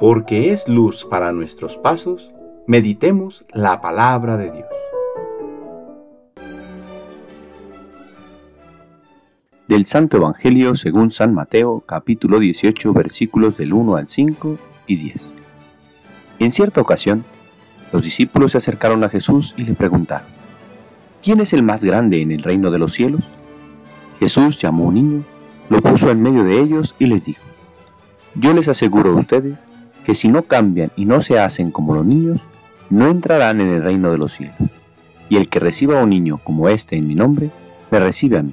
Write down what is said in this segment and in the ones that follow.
porque es luz para nuestros pasos, meditemos la palabra de Dios. Del Santo Evangelio según San Mateo, capítulo 18, versículos del 1 al 5 y 10. En cierta ocasión, los discípulos se acercaron a Jesús y le preguntaron, ¿quién es el más grande en el reino de los cielos? Jesús llamó a un niño, lo puso en medio de ellos y les dijo, yo les aseguro a ustedes que si no cambian y no se hacen como los niños, no entrarán en el reino de los cielos. Y el que reciba a un niño como este en mi nombre, me recibe a mí.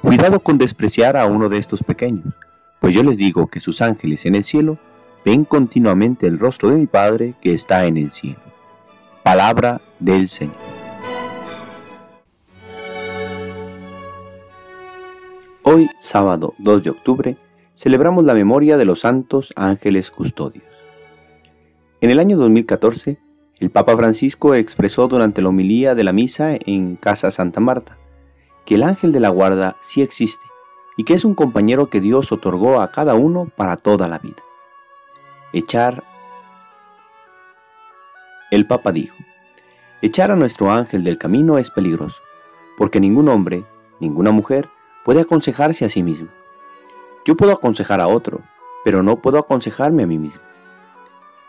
Cuidado con despreciar a uno de estos pequeños, pues yo les digo que sus ángeles en el cielo ven continuamente el rostro de mi Padre que está en el cielo. Palabra del Señor. Hoy, sábado 2 de octubre, celebramos la memoria de los santos ángeles custodios. En el año 2014, el Papa Francisco expresó durante la homilía de la misa en Casa Santa Marta que el ángel de la guarda sí existe y que es un compañero que Dios otorgó a cada uno para toda la vida. Echar... El Papa dijo, echar a nuestro ángel del camino es peligroso, porque ningún hombre, ninguna mujer puede aconsejarse a sí mismo. Yo puedo aconsejar a otro, pero no puedo aconsejarme a mí mismo.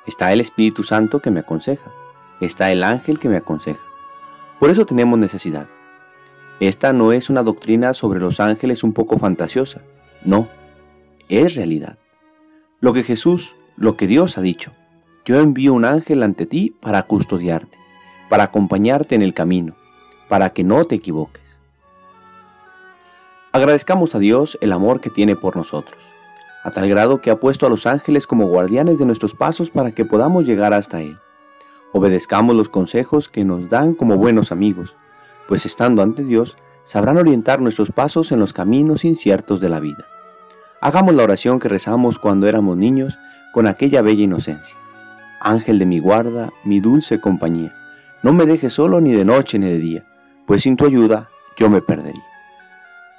Está el Espíritu Santo que me aconseja, está el ángel que me aconseja. Por eso tenemos necesidad. Esta no es una doctrina sobre los ángeles un poco fantasiosa, no, es realidad. Lo que Jesús, lo que Dios ha dicho, yo envío un ángel ante ti para custodiarte, para acompañarte en el camino, para que no te equivoques. Agradezcamos a Dios el amor que tiene por nosotros, a tal grado que ha puesto a los ángeles como guardianes de nuestros pasos para que podamos llegar hasta Él. Obedezcamos los consejos que nos dan como buenos amigos, pues estando ante Dios sabrán orientar nuestros pasos en los caminos inciertos de la vida. Hagamos la oración que rezamos cuando éramos niños con aquella bella inocencia. Ángel de mi guarda, mi dulce compañía, no me dejes solo ni de noche ni de día, pues sin tu ayuda yo me perdería.